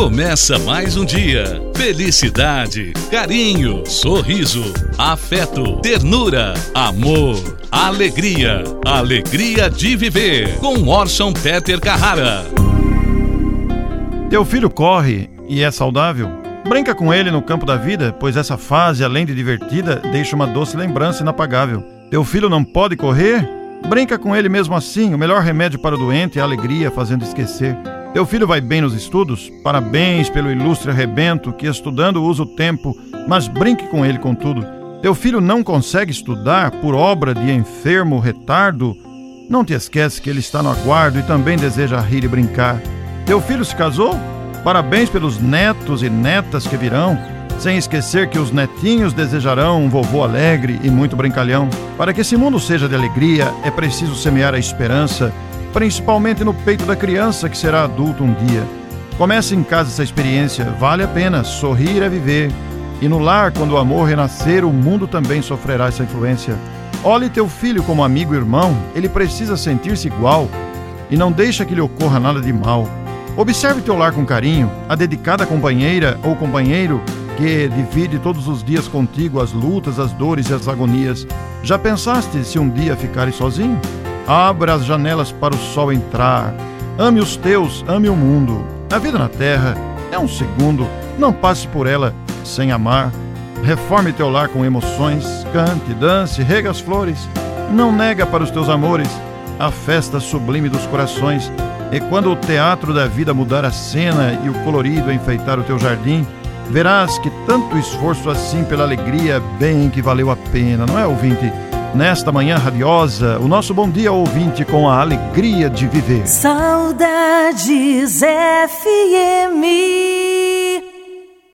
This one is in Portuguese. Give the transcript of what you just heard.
Começa mais um dia. Felicidade, carinho, sorriso, afeto, ternura, amor, alegria. Alegria de viver. Com Orson Peter Carrara. Teu filho corre e é saudável? Brinca com ele no campo da vida, pois essa fase, além de divertida, deixa uma doce lembrança inapagável. Teu filho não pode correr? Brinca com ele mesmo assim. O melhor remédio para o doente é a alegria, fazendo esquecer. Teu filho vai bem nos estudos? Parabéns pelo ilustre arrebento que estudando usa o tempo, mas brinque com ele contudo. Teu filho não consegue estudar por obra de enfermo retardo? Não te esquece que ele está no aguardo e também deseja rir e brincar. Teu filho se casou? Parabéns pelos netos e netas que virão, sem esquecer que os netinhos desejarão um vovô alegre e muito brincalhão. Para que esse mundo seja de alegria, é preciso semear a esperança principalmente no peito da criança que será adulto um dia. Comece em casa essa experiência, vale a pena, sorrir é viver. E no lar, quando o amor renascer, o mundo também sofrerá essa influência. Olhe teu filho como amigo e irmão, ele precisa sentir-se igual e não deixa que lhe ocorra nada de mal. Observe teu lar com carinho, a dedicada companheira ou companheiro que divide todos os dias contigo as lutas, as dores e as agonias. Já pensaste se um dia ficares sozinho? Abra as janelas para o sol entrar. Ame os teus, ame o mundo. A vida na terra é um segundo. Não passe por ela sem amar. Reforme teu lar com emoções. Cante, dance, rega as flores. Não nega para os teus amores a festa sublime dos corações. E quando o teatro da vida mudar a cena e o colorido enfeitar o teu jardim, verás que tanto esforço assim pela alegria bem que valeu a pena, não é, ouvinte? Nesta manhã radiosa, o nosso bom dia ouvinte com a alegria de viver. Saudades FM.